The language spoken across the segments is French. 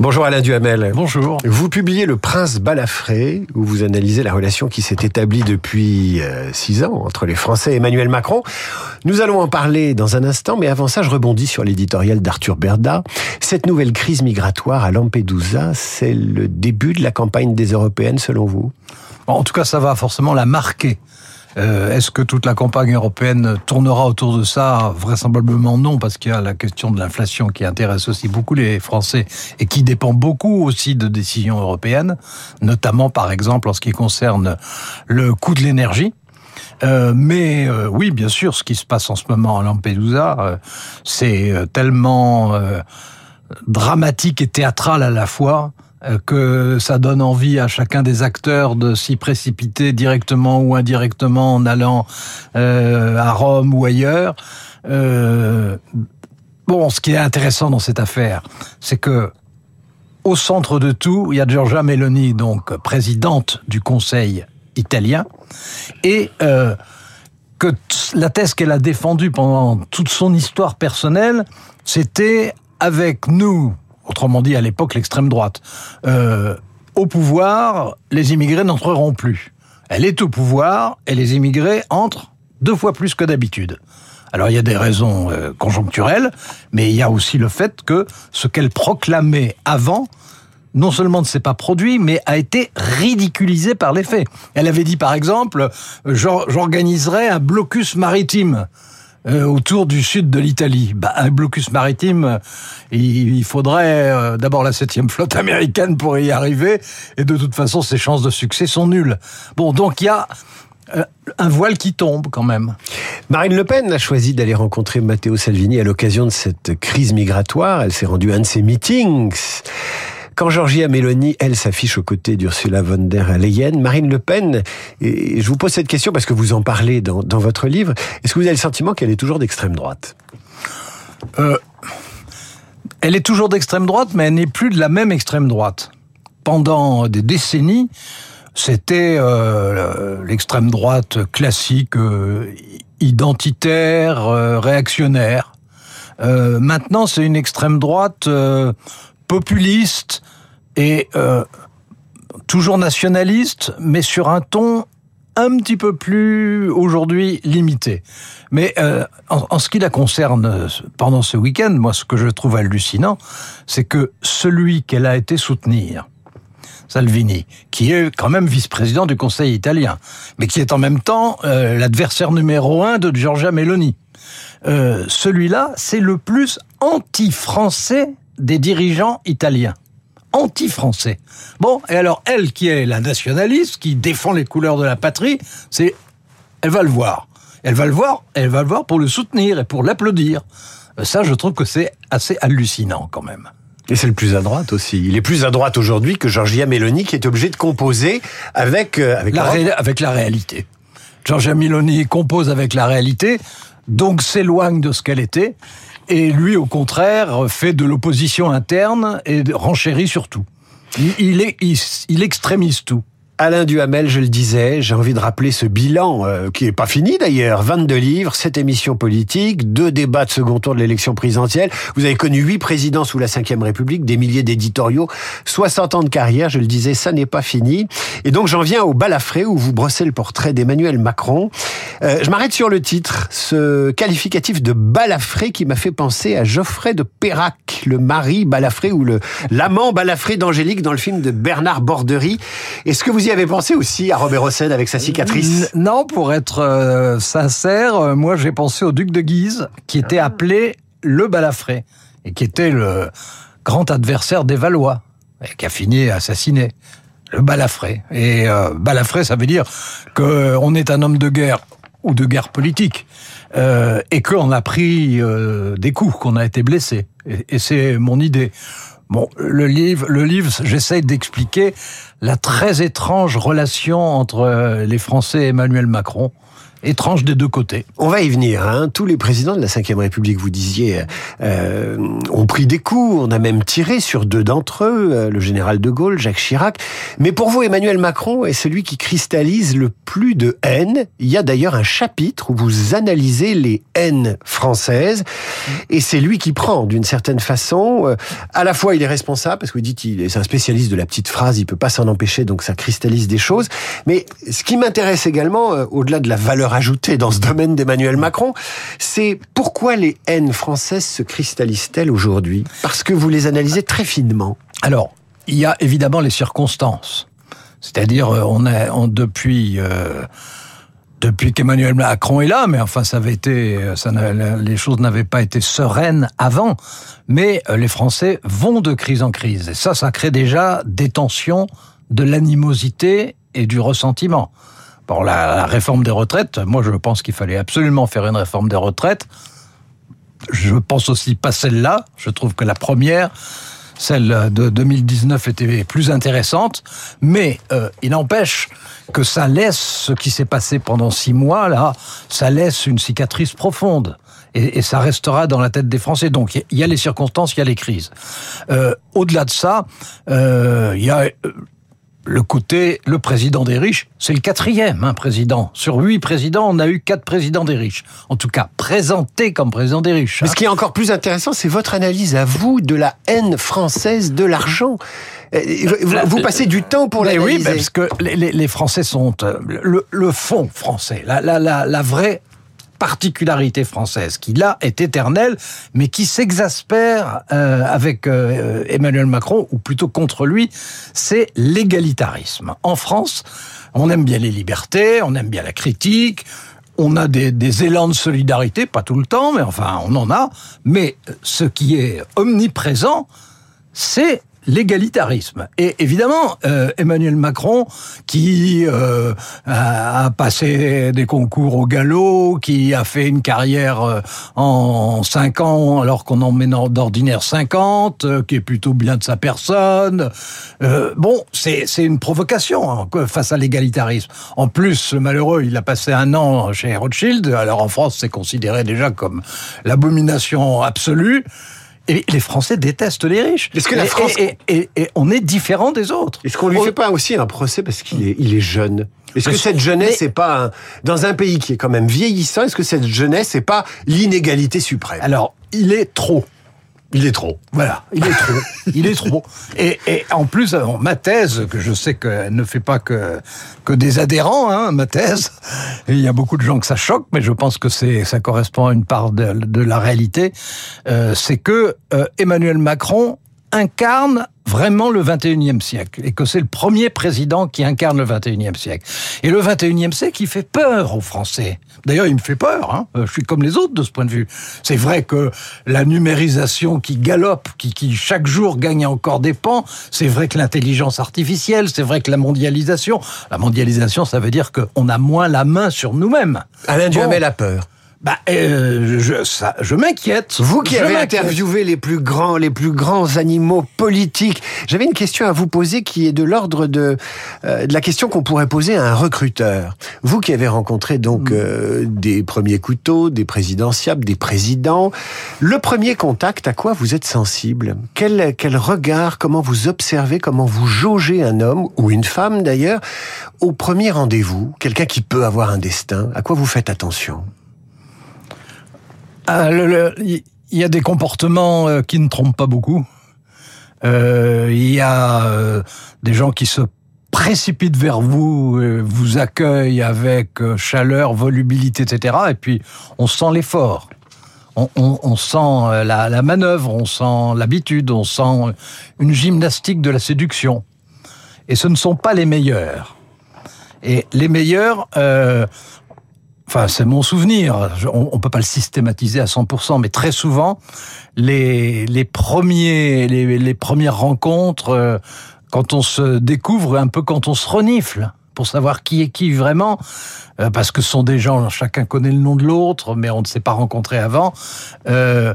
Bonjour Alain Duhamel. Bonjour. Vous publiez Le Prince Balafré, où vous analysez la relation qui s'est établie depuis euh, six ans entre les Français et Emmanuel Macron. Nous allons en parler dans un instant, mais avant ça, je rebondis sur l'éditorial d'Arthur Berda. Cette nouvelle crise migratoire à Lampedusa, c'est le début de la campagne des Européennes, selon vous? En tout cas, ça va forcément la marquer. Euh, Est-ce que toute la campagne européenne tournera autour de ça Vraisemblablement non, parce qu'il y a la question de l'inflation qui intéresse aussi beaucoup les Français et qui dépend beaucoup aussi de décisions européennes, notamment par exemple en ce qui concerne le coût de l'énergie. Euh, mais euh, oui, bien sûr, ce qui se passe en ce moment à Lampedusa, euh, c'est euh, tellement euh, dramatique et théâtral à la fois que ça donne envie à chacun des acteurs de s'y précipiter directement ou indirectement en allant euh, à Rome ou ailleurs. Euh, bon, ce qui est intéressant dans cette affaire, c'est que au centre de tout, il y a Giorgia Meloni, donc présidente du Conseil italien, et euh, que la thèse qu'elle a défendue pendant toute son histoire personnelle, c'était avec nous, autrement dit à l'époque l'extrême droite, euh, au pouvoir, les immigrés n'entreront plus. Elle est au pouvoir et les immigrés entrent deux fois plus que d'habitude. Alors il y a des raisons euh, conjoncturelles, mais il y a aussi le fait que ce qu'elle proclamait avant non seulement ne s'est pas produit, mais a été ridiculisé par les faits. Elle avait dit par exemple, euh, j'organiserai un blocus maritime euh, autour du sud de l'Italie. Bah, un blocus maritime, euh, il, faudrait euh, d'abord la septième flotte américaine pour y arriver, et de toute façon, ses chances de succès sont nulles. Bon, donc il y a un voile qui tombe quand même. Marine Le Pen a choisi d'aller rencontrer Matteo Salvini à l'occasion de cette crise migratoire. Elle s'est rendue à un de ses meetings. Quand Georgia Meloni, elle, s'affiche aux côtés d'Ursula von der Leyen, Marine Le Pen, et je vous pose cette question parce que vous en parlez dans, dans votre livre, est-ce que vous avez le sentiment qu'elle est toujours d'extrême droite? Euh, Elle est toujours d'extrême droite, mais elle n'est plus de la même extrême droite. Pendant des décennies, c'était euh, l'extrême droite classique, euh, identitaire, réactionnaire. Maintenant, c'est une extrême droite populiste et euh, toujours nationaliste, mais sur un ton un petit peu plus aujourd'hui limité. Mais euh, en, ce qui la concerne pendant ce week-end, moi ce que je trouve hallucinant, c'est que celui qu'elle a été soutenir, Salvini, qui est quand même vice-président du Conseil italien, mais qui est en même temps euh, l'adversaire numéro un de Giorgia Meloni. Euh, Celui-là, c'est le plus anti-français des dirigeants italiens. Anti-français. Bon, et alors elle, qui est la nationaliste, qui défend les couleurs de la patrie, c'est, elle va le voir. Elle va le voir, elle va le voir pour le soutenir et pour l'applaudir. Ça, je trouve que c'est assez hallucinant quand même. Et c'est le plus à droite aussi. Il est plus à droite aujourd'hui que Giorgia Meloni qui est obligé de composer avec euh, avec la, ré avec la réalité. Giorgia Meloni compose avec la réalité, donc s'éloigne de ce qu'elle était, et lui, au contraire, fait de l'opposition interne et renchérit sur tout. Il, est, il, il extrémise tout. Alain Duhamel, je le disais, j'ai envie de rappeler ce bilan, euh, qui est pas fini d'ailleurs. 22 livres, 7 émissions politiques, deux débats de second tour de l'élection présidentielle. Vous avez connu 8 présidents sous la Ve République, des milliers d'éditoriaux, 60 ans de carrière, je le disais, ça n'est pas fini. Et donc j'en viens au balafré où vous brossez le portrait d'Emmanuel Macron. Euh, je m'arrête sur le titre, ce qualificatif de balafré qui m'a fait penser à Geoffrey de Perrac, le mari balafré ou le l'amant balafré d'Angélique dans le film de Bernard Borderie. Est-ce que vous y avez pensé aussi à Robert Hossein avec sa cicatrice? Non, pour être euh, sincère, euh, moi j'ai pensé au duc de Guise, qui était ah. appelé le balafré, et qui était le grand adversaire des Valois, et qui a fini assassiné. Balafré. Et euh, balafré, ça veut dire qu'on est un homme de guerre ou de guerre politique, euh, et qu'on a pris euh, des coups, qu'on a été blessé. Et, et c'est mon idée. Bon, le livre, le livre, j'essaye d'expliquer la très étrange relation entre les Français et Emmanuel Macron étrange des deux côtés. On va y venir. Hein. Tous les présidents de la Ve République, vous disiez, euh, ont pris des coups. On a même tiré sur deux d'entre eux, euh, le général de Gaulle, Jacques Chirac. Mais pour vous, Emmanuel Macron est celui qui cristallise le plus de haine. Il y a d'ailleurs un chapitre où vous analysez les haines françaises. Et c'est lui qui prend, d'une certaine façon. Euh, à la fois, il est responsable, parce que vous dites qu'il est un spécialiste de la petite phrase, il peut pas s'en empêcher, donc ça cristallise des choses. Mais ce qui m'intéresse également, au-delà de la valeur ajouter dans ce domaine d'Emmanuel Macron, c'est pourquoi les haines françaises se cristallisent-elles aujourd'hui? Parce que vous les analysez très finement. Alors, il y a évidemment les circonstances. C'est-à-dire, euh, on a on, depuis euh, depuis qu'Emmanuel Macron est là, mais enfin, ça avait été, ça les choses n'avaient pas été sereines avant. Mais euh, les Français vont de crise en crise, et ça, ça crée déjà des tensions, de l'animosité et du ressentiment. Pour la, réforme des retraites, moi je pense qu'il fallait absolument faire une réforme des retraites. Je pense aussi pas celle-là. Je trouve que la première, celle de 2019 était plus intéressante, mais euh, il n'empêche que ça laisse ce qui s'est passé pendant six mois là, ça laisse une cicatrice profonde. Et, ça restera dans la tête des Français. Donc il y a les circonstances, il y a les crises. Euh, Au-delà de ça, euh, il y a le côté, le président des riches, c'est le quatrième hein, président. Sur huit présidents, on a eu quatre présidents des riches. En tout cas, présenté comme président des riches. Mais ce qui est encore plus intéressant, c'est votre analyse à vous de la haine française de l'argent. Euh, vous, passez du temps pour l'analyser. Oui, parce que les, Français sont euh, le, fond français, la, la, la, la vraie particularité française qui là est éternelle, mais qui s'exaspère euh, avec euh, Emmanuel Macron, ou plutôt contre lui, c'est l'égalitarisme. En France, on aime bien les libertés, on aime bien la critique, on a des, des, élans de solidarité, pas tout le temps, mais enfin on en a, mais ce qui est omniprésent, c'est l'égalitarisme. Et évidemment, euh, Emmanuel Macron, qui euh, a passé des concours au galop, qui a fait une carrière euh, en 5 ans alors qu'on en met d'ordinaire 50, qui est plutôt bien de sa personne. bon, c'est une provocation hein, face à l'égalitarisme. En plus, malheureux, il a passé un an chez Rothschild. Alors en France, c'est considéré déjà comme l'abomination absolue. Et les Français détestent les riches. Est-ce que la France... et, et, et, on est différent des autres. Est-ce qu'on lui fait pas aussi un procès parce qu'il est, il est jeune? Est-ce que cette jeunesse n'est pas dans un pays qui est quand même vieillissant Est-ce que cette jeunesse n'est pas l'inégalité suprême? Alors, il est trop. Il est trop. Voilà, il est trop. il est trop. Et, et, en plus, ma thèse, que je sais qu'elle ne fait pas que, que des adhérents, hein, ma thèse, il y a beaucoup de gens que ça choque, mais je pense que c'est ça correspond à une part de, de la réalité, euh, c'est que euh, Emmanuel Macron incarne vraiment le 21e siècle et que c'est le premier président qui incarne le 21e siècle. Et le 21e siècle, il fait peur aux Français. D'ailleurs, il me fait peur. Hein. Je suis comme les autres de ce point de vue. C'est vrai que la numérisation qui galope, qui, qui chaque jour gagne encore des pans, c'est vrai que l'intelligence artificielle, c'est vrai que la mondialisation, la mondialisation, ça veut dire qu'on a moins la main sur nous-mêmes. Alain Duhamel bon. a peur. Bah, euh, je, ça, je m'inquiète. Vous qui avez interviewé les plus grands, les plus grands animaux politiques, j'avais une question à vous poser qui est de l'ordre de, euh, de la question qu'on pourrait poser à un recruteur. Vous qui avez rencontré donc mm. euh, des premiers couteaux, des présidentiables, des présidents, le premier contact, à quoi vous êtes sensible? Quel, quel regard, comment vous observez, comment vous jaugez un homme ou une femme d'ailleurs au premier rendez-vous, quelqu'un qui peut avoir un destin, à quoi vous faites attention? Il y a des comportements euh, qui ne trompent pas beaucoup. Euh, il y a euh, des gens qui se précipitent vers vous, vous accueillent avec chaleur, volubilité, etc. Et puis on sent l'effort. On, sent la, manœuvre, on sent l'habitude, on sent une gymnastique de la séduction. Et ce ne sont pas les meilleurs. Et les meilleurs, euh, Enfin, c'est mon souvenir. On, on peut pas le systématiser à 100%, mais très souvent, les, les premiers, les, les premières rencontres, euh, quand on se découvre, un peu quand on se renifle, pour savoir qui est qui vraiment, euh, parce que ce sont des gens, chacun connaît le nom de l'autre, mais on ne s'est pas rencontré avant. Euh,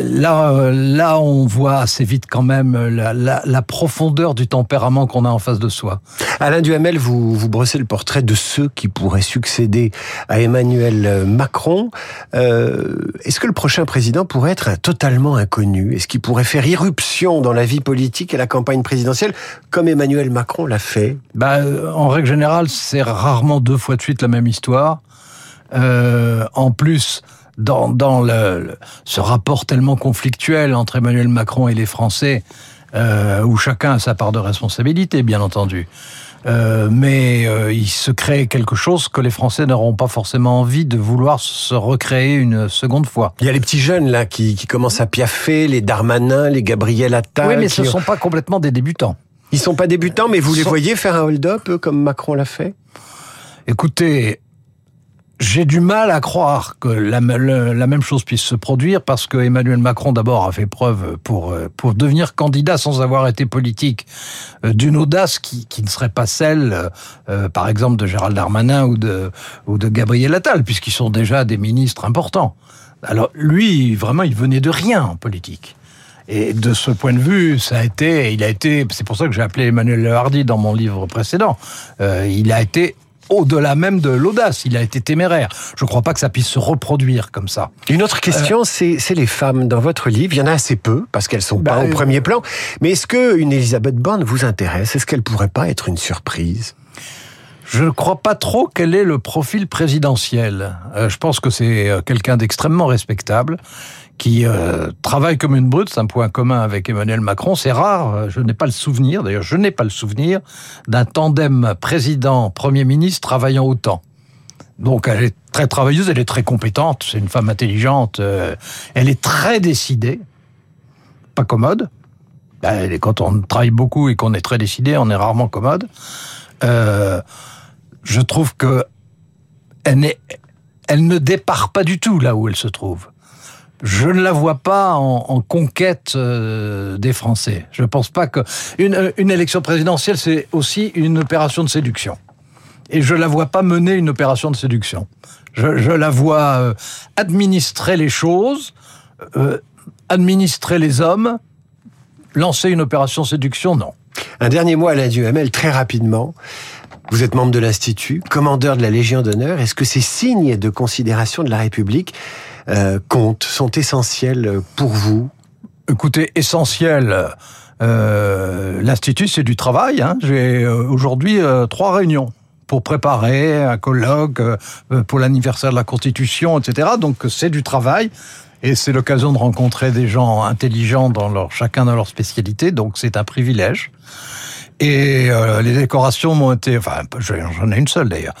là, là, on voit assez vite quand même la, la, la profondeur du tempérament qu'on a en face de soi. Alain Duhamel, vous, vous brossez le portrait de ceux qui pourraient succéder à Emmanuel Macron. Euh, Est-ce que le prochain président pourrait être un totalement inconnu? Est-ce qu'il pourrait faire irruption dans la vie politique et la campagne présidentielle comme Emmanuel Macron l'a fait? Bah, En règle générale, c'est rarement deux fois de suite la même histoire. Euh, en plus, dans, dans le, ce rapport tellement conflictuel entre Emmanuel Macron et les Français, euh, où chacun a sa part de responsabilité, bien entendu. Euh, mais euh, il se crée quelque chose que les Français n'auront pas forcément envie de vouloir se recréer une seconde fois. Il y a les petits jeunes là qui, qui commencent à piaffer, les Darmanin, les Gabriel Attal. Oui, mais ce ne sont pas complètement des débutants. Ils sont pas débutants, mais vous les voyez faire un hold-up comme Macron l'a fait? Écoutez, j'ai du mal à croire que la, même chose puisse se produire parce que Emmanuel Macron d'abord a fait preuve pour pour devenir candidat sans avoir été politique d'une audace qui, qui, ne serait pas celle, euh, par exemple, de Gérald Darmanin ou de ou de Gabriel Attal puisqu'ils sont déjà des ministres importants. Alors lui, vraiment, il venait de rien en politique. Et de ce point de vue, ça a été, il a été, c'est pour ça que j'ai appelé Emmanuel Hardy dans mon livre précédent. Euh, il a été au-delà même de l'audace. Il a été téméraire. Je ne crois pas que ça puisse se reproduire comme ça. Une autre question, euh... c'est les femmes. Dans votre livre, il y en a assez peu, parce qu'elles sont bah, pas au premier plan. Mais est-ce qu'une Elisabeth Borne vous intéresse? Est-ce qu'elle pourrait pas être une surprise? Je ne crois pas trop quel est le profil présidentiel. Euh, je pense que c'est quelqu'un d'extrêmement respectable qui euh, travaille comme une brute, c'est un point commun avec Emmanuel Macron. C'est rare, je n'ai pas le souvenir, d'ailleurs je n'ai pas le souvenir, d'un tandem président-premier ministre travaillant autant. Donc elle est très travailleuse, elle est très compétente, c'est une femme intelligente, euh, elle est très décidée, pas commode. Ben, quand on travaille beaucoup et qu'on est très décidé, on est rarement commode. Euh, je trouve que elle, ne départ pas du tout là où elle se trouve je ne la vois pas en, conquête euh, des Français. Je ne pense pas que une, une élection présidentielle c'est aussi une opération de séduction. Et je la vois pas mener une opération de séduction. Je, la vois euh, administrer les choses, euh, administrer les hommes, lancer une opération séduction, non. Un dernier mot à la Duhamel, très rapidement. Vous êtes membre de l'Institut, commandeur de la Légion d'honneur. Est-ce que ces signes de considération de la République euh, comptent, sont essentiels pour vous? Écoutez, essentiel. Euh, L'Institut, c'est du travail. Hein. J'ai euh, aujourd'hui euh, trois réunions pour préparer un colloque pour l'anniversaire de la Constitution, etc. Donc c'est du travail. Et c'est l'occasion de rencontrer des gens intelligents dans leur, chacun dans leur spécialité, donc c'est un privilège. Et euh, les décorations m'ont été, enfin, j'en ai une seule d'ailleurs,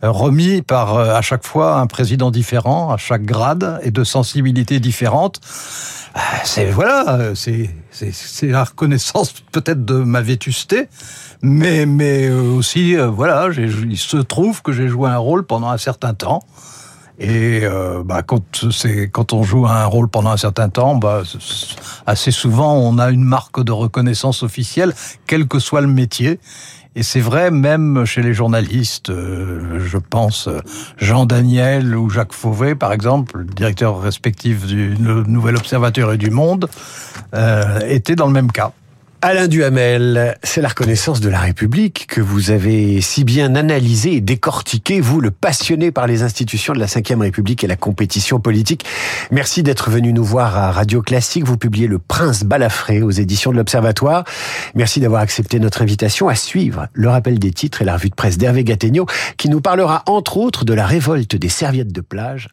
remis par euh, à chaque fois un président différent, à chaque grade et de sensibilité différente. C'est voilà, c'est la reconnaissance peut-être de ma vétusté, mais mais aussi euh, voilà, il se trouve que j'ai joué un rôle pendant un certain temps. Et euh, bah, quand, quand on joue un rôle pendant un certain temps, bah, assez souvent on a une marque de reconnaissance officielle, quel que soit le métier. Et c'est vrai même chez les journalistes, euh, je pense Jean Daniel ou Jacques Fauvet, par exemple, directeur respectif du Nouvel Observateur et du Monde, euh, étaient dans le même cas. Alain Duhamel, c'est la reconnaissance de la République que vous avez si bien analysé et décortiqué, vous le passionné par les institutions de la Ve République et la compétition politique. Merci d'être venu nous voir à Radio Classique. Vous publiez Le Prince Balafré aux éditions de l'Observatoire. Merci d'avoir accepté notre invitation à suivre le rappel des titres et la revue de presse d'Hervé Gattegno qui nous parlera entre autres de la révolte des serviettes de plage